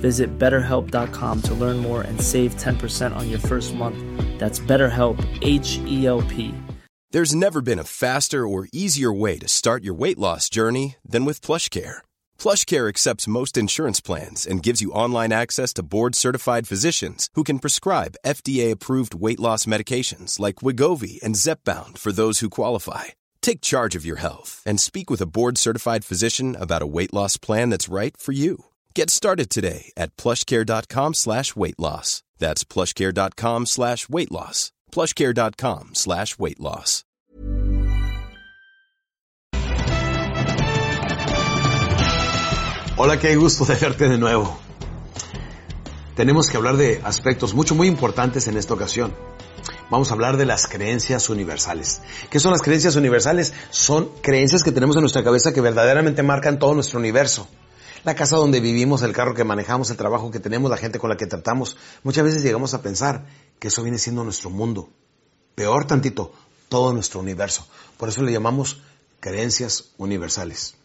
Visit betterhelp.com to learn more and save 10% on your first month. That's BetterHelp, H E L P. There's never been a faster or easier way to start your weight loss journey than with PlushCare. PlushCare accepts most insurance plans and gives you online access to board-certified physicians who can prescribe FDA-approved weight loss medications like Wigovi and Zepbound for those who qualify. Take charge of your health and speak with a board-certified physician about a weight loss plan that's right for you. Get started today at plushcare.com slash weight loss. That's plushcare.com slash weight loss. Plushcare.com slash weight loss. Hola, qué gusto de verte de nuevo. Tenemos que hablar de aspectos mucho, muy importantes en esta ocasión. Vamos a hablar de las creencias universales. ¿Qué son las creencias universales? Son creencias que tenemos en nuestra cabeza que verdaderamente marcan todo nuestro universo la casa donde vivimos, el carro que manejamos, el trabajo que tenemos, la gente con la que tratamos. Muchas veces llegamos a pensar que eso viene siendo nuestro mundo. Peor tantito, todo nuestro universo. Por eso le llamamos creencias universales.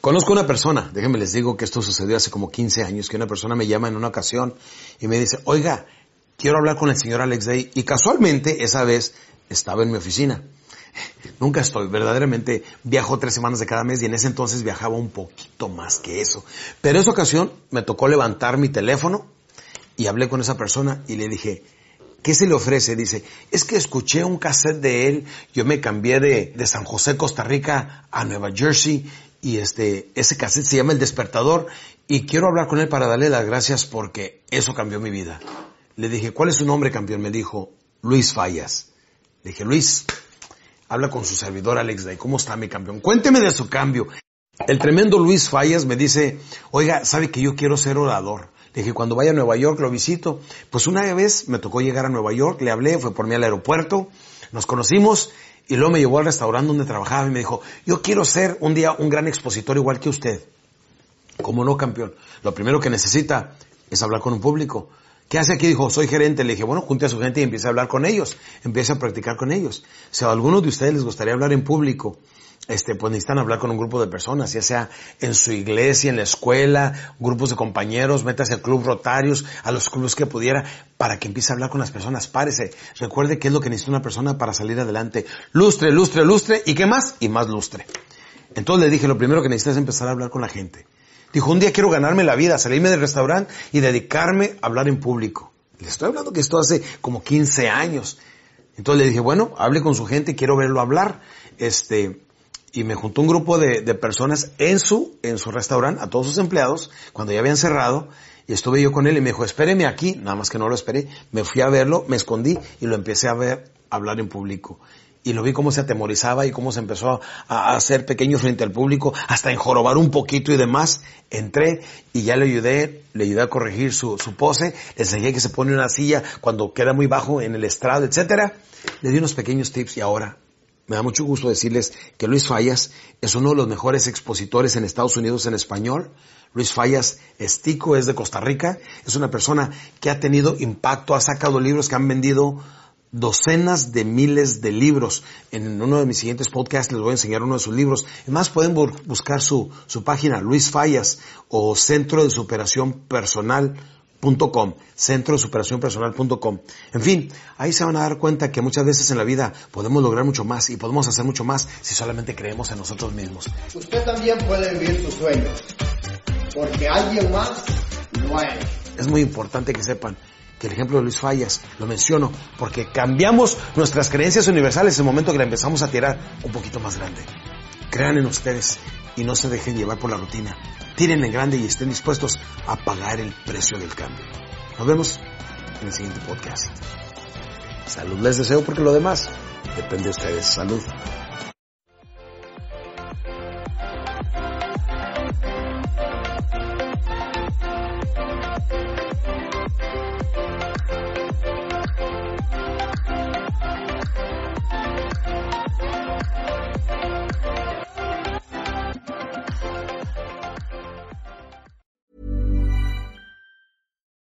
Conozco una persona, déjenme les digo que esto sucedió hace como 15 años, que una persona me llama en una ocasión y me dice, oiga, quiero hablar con el señor Alex Day. Y casualmente esa vez estaba en mi oficina. Nunca estoy, verdaderamente viajo tres semanas de cada mes y en ese entonces viajaba un poquito más que eso. Pero esa ocasión me tocó levantar mi teléfono y hablé con esa persona y le dije, ¿qué se le ofrece? Dice, es que escuché un cassette de él, yo me cambié de, de San José, Costa Rica a Nueva Jersey y este, ese cassette se llama El Despertador y quiero hablar con él para darle las gracias porque eso cambió mi vida. Le dije, ¿cuál es su nombre, campeón? Me dijo, Luis Fallas. Le dije, Luis, habla con su servidor Alex Day. ¿Cómo está mi campeón? Cuénteme de su cambio. El tremendo Luis Fallas me dice, oiga, sabe que yo quiero ser orador. Le dije, cuando vaya a Nueva York lo visito. Pues una vez me tocó llegar a Nueva York, le hablé, fue por mí al aeropuerto, nos conocimos y luego me llevó al restaurante donde trabajaba y me dijo, yo quiero ser un día un gran expositor igual que usted. ¿Cómo no, campeón? Lo primero que necesita es hablar con un público. ¿Qué hace aquí? Dijo, soy gerente. Le dije, bueno, junte a su gente y empiece a hablar con ellos. Empiece a practicar con ellos. Si a algunos de ustedes les gustaría hablar en público, este, pues necesitan hablar con un grupo de personas, ya sea en su iglesia, en la escuela, grupos de compañeros, métase al club Rotarios, a los clubes que pudiera, para que empiece a hablar con las personas. Párese. Recuerde qué es lo que necesita una persona para salir adelante. Lustre, lustre, lustre, ¿y qué más? Y más lustre. Entonces le dije, lo primero que necesitas es empezar a hablar con la gente. Dijo, un día quiero ganarme la vida, salirme del restaurante y dedicarme a hablar en público. Le estoy hablando que esto hace como 15 años. Entonces le dije, bueno, hable con su gente, quiero verlo hablar. Este, y me juntó un grupo de, de personas en su, en su restaurante, a todos sus empleados, cuando ya habían cerrado, y estuve yo con él y me dijo, espéreme aquí, nada más que no lo esperé. Me fui a verlo, me escondí y lo empecé a ver hablar en público y lo vi cómo se atemorizaba y cómo se empezó a, hacer pequeño frente al público, hasta enjorobar un poquito y demás. Entré y ya le ayudé, le ayudé a corregir su, su pose, le enseñé que se pone una silla cuando queda muy bajo en el estrado, etcétera. Le di unos pequeños tips y ahora me da mucho gusto decirles que Luis Fallas es uno de los mejores expositores en Estados Unidos en español. Luis Fallas Estico es de Costa Rica, es una persona que ha tenido impacto, ha sacado libros que han vendido docenas de miles de libros. En uno de mis siguientes podcasts les voy a enseñar uno de sus libros. Además pueden buscar su, su página, Luis Fallas, o Centro de Superación Personal.com, centro de superación personal.com. En fin, ahí se van a dar cuenta que muchas veces en la vida podemos lograr mucho más y podemos hacer mucho más si solamente creemos en nosotros mismos. Usted también puede vivir sus sueños, porque alguien más no hay. Es muy importante que sepan que el ejemplo de Luis Fallas, lo menciono, porque cambiamos nuestras creencias universales en el momento que la empezamos a tirar un poquito más grande. Crean en ustedes y no se dejen llevar por la rutina. Tiren en grande y estén dispuestos a pagar el precio del cambio. Nos vemos en el siguiente podcast. Salud les deseo porque lo demás depende de ustedes. Salud.